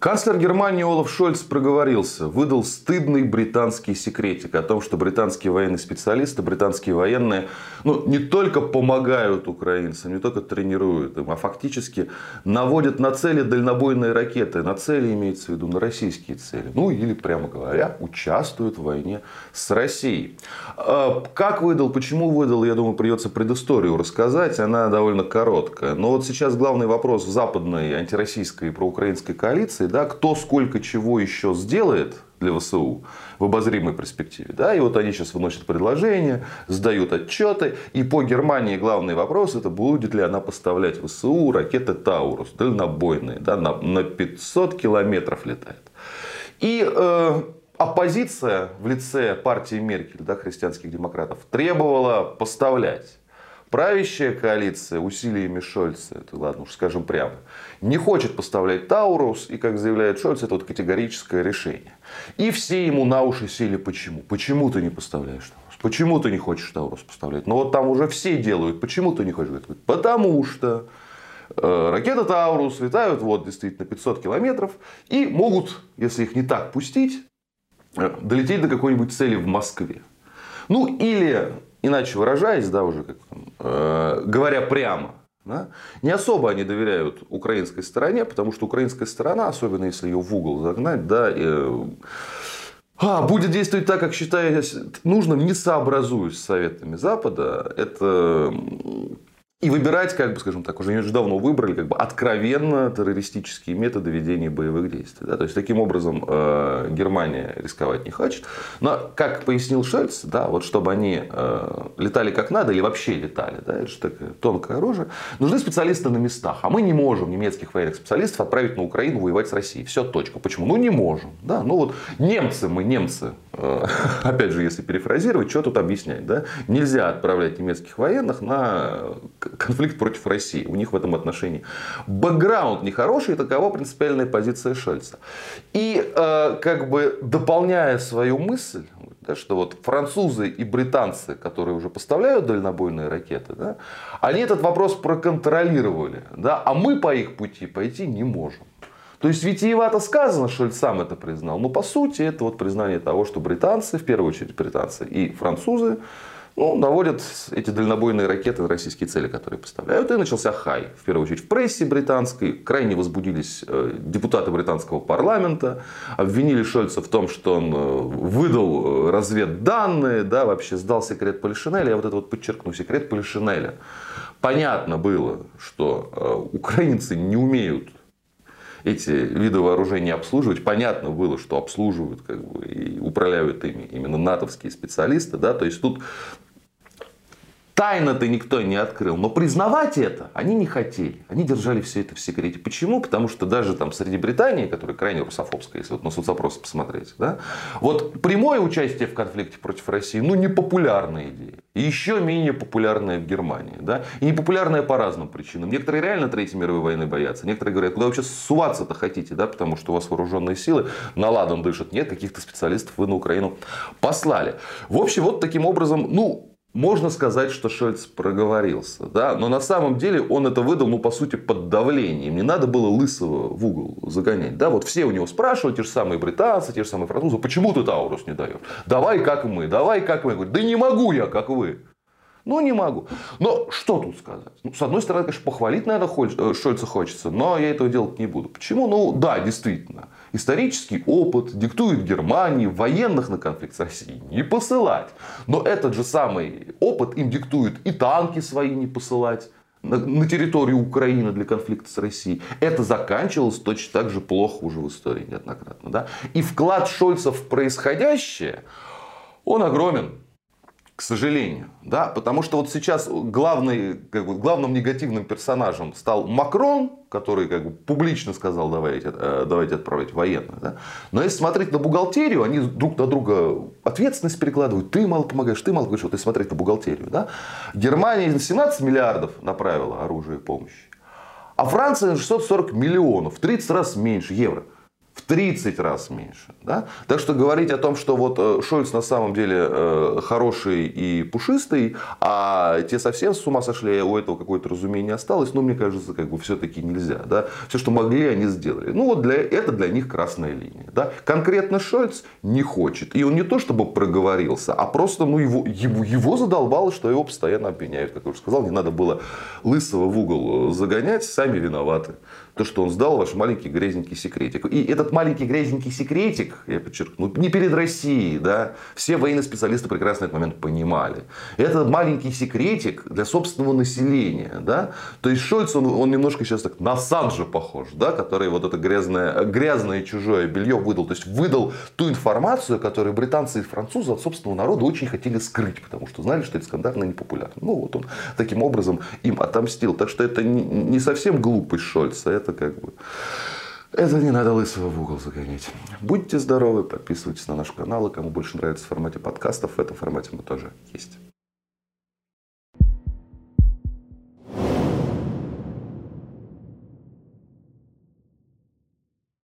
Канцлер Германии Олаф Шольц проговорился, выдал стыдный британский секретик о том, что британские военные специалисты, британские военные ну, не только помогают украинцам, не только тренируют им, а фактически наводят на цели дальнобойные ракеты. На цели имеется в виду на российские цели. Ну или, прямо говоря, участвуют в войне с Россией. А, как выдал, почему выдал, я думаю, придется предысторию рассказать. Она довольно короткая. Но вот сейчас главный вопрос западной антироссийской и проукраинской коалиции да, кто сколько чего еще сделает для ВСУ в обозримой перспективе. Да, и вот они сейчас выносят предложения, сдают отчеты. И по Германии главный вопрос это будет ли она поставлять ВСУ ракеты Таурус, дальнобойные, да, на, на 500 километров летает. И э, оппозиция в лице партии Меркель, да, христианских демократов, требовала поставлять. Правящая коалиция усилиями Шольца, это ладно уж скажем прямо, не хочет поставлять Таурус, и, как заявляет Шольц, это вот категорическое решение. И все ему на уши сели почему? Почему ты не поставляешь Таурус? Почему ты не хочешь Таурус поставлять? Ну вот там уже все делают, почему ты не хочешь? Говорит, потому что э, ракеты Таурус летают вот действительно 500 километров и могут, если их не так пустить, э, долететь до какой-нибудь цели в Москве. Ну или иначе выражаясь, да, уже как, э, говоря прямо, да, не особо они доверяют украинской стороне, потому что украинская сторона, особенно если ее в угол загнать, да, э, а, будет действовать так, как считает нужным, не сообразуясь с советами Запада. Это и выбирать, как бы, скажем так, уже давно выбрали как бы откровенно террористические методы ведения боевых действий. Да? То есть, таким образом, э, Германия рисковать не хочет. Но, как пояснил Шольц, да, вот чтобы они э, летали как надо или вообще летали, да, это же такое тонкое оружие, нужны специалисты на местах. А мы не можем немецких военных специалистов отправить на Украину воевать с Россией. Все, точка. Почему? Ну, не можем. Да? Ну, вот немцы мы, немцы, опять же, если перефразировать, что тут объяснять? Да? Нельзя отправлять немецких военных на конфликт против России. У них в этом отношении бэкграунд нехороший, такова принципиальная позиция Шольца. И э, как бы дополняя свою мысль, да, что вот французы и британцы, которые уже поставляют дальнобойные ракеты, да, они этот вопрос проконтролировали, да, а мы по их пути пойти не можем. То есть витиевато сказано, Шольц сам это признал. Но по сути это вот признание того, что британцы, в первую очередь британцы и французы, ну, наводят эти дальнобойные ракеты на российские цели, которые поставляют. И начался хай. В первую очередь в прессе британской. Крайне возбудились э, депутаты британского парламента. Обвинили Шольца в том, что он э, выдал э, разведданные, да, вообще сдал секрет Полишинеля. Я вот это вот подчеркну, секрет Полишинеля. Понятно было, что украинцы не умеют эти виды вооружений обслуживать. Понятно было, что обслуживают как бы, и управляют ими именно натовские специалисты. Да? То есть тут Тайно-то никто не открыл. Но признавать это они не хотели. Они держали все это в секрете. Почему? Потому что даже там среди Британии, которая крайне русофобская, если вот на соцопросы посмотреть, да, вот прямое участие в конфликте против России, ну, не популярная идея. И еще менее популярная в Германии. Да? И не популярная по разным причинам. Некоторые реально Третьей мировой войны боятся. Некоторые говорят, куда вы вообще суваться-то хотите, да? потому что у вас вооруженные силы на ладан дышат. Нет, каких-то специалистов вы на Украину послали. В общем, вот таким образом, ну, можно сказать, что Шольц проговорился, да? но на самом деле он это выдал, ну, по сути, под давлением. Не надо было лысого в угол загонять. Да? Вот все у него спрашивают, те же самые британцы, те же самые французы, почему ты Таурус не даешь? Давай как мы, давай как мы. Говорит, да не могу я, как вы. Ну, не могу. Но что тут сказать? Ну, с одной стороны, конечно, похвалить, наверное, э, Шольца хочется, но я этого делать не буду. Почему? Ну, да, действительно. Исторический опыт диктует Германии военных на конфликт с Россией не посылать. Но этот же самый опыт им диктует и танки свои не посылать на территорию Украины для конфликта с Россией. Это заканчивалось точно так же плохо уже в истории неоднократно. Да? И вклад Шольца в происходящее, он огромен к сожалению. Да? Потому что вот сейчас главный, как бы, главным негативным персонажем стал Макрон, который как бы, публично сказал, давайте, э, давайте отправлять военных. Да? Но если смотреть на бухгалтерию, они друг на друга ответственность перекладывают. Ты мало помогаешь, ты мало говоришь. Вот если смотреть на бухгалтерию. Да? Германия 17 миллиардов направила оружие и помощи. А Франция 640 миллионов, в 30 раз меньше евро. В 30 раз меньше. Да? Так что говорить о том, что вот э, Шольц на самом деле э, хороший и пушистый, а те совсем с ума сошли, а у этого какое-то разумение осталось, ну, мне кажется, как бы все-таки нельзя. Да? Все, что могли, они сделали. Ну, вот для, это для них красная линия. Да? Конкретно Шольц не хочет. И он не то, чтобы проговорился, а просто ну, его, его, его задолбало, что его постоянно обвиняют. Как я уже сказал, не надо было лысого в угол загонять, сами виноваты то, что он сдал ваш маленький грязненький секретик. И этот маленький грязненький секретик, я подчеркну, не перед Россией, да, все военные специалисты прекрасно этот момент понимали. Это маленький секретик для собственного населения, да. То есть Шольц, он, он немножко сейчас так на Санджа похож, да, который вот это грязное, грязное чужое белье выдал. То есть выдал ту информацию, которую британцы и французы от собственного народа очень хотели скрыть, потому что знали, что это скандально непопулярно. Ну вот он таким образом им отомстил. Так что это не совсем глупость Шольца, это это как бы... Это не надо лысого в угол загонять. Будьте здоровы, подписывайтесь на наш канал. И кому больше нравится в формате подкастов, в этом формате мы тоже есть.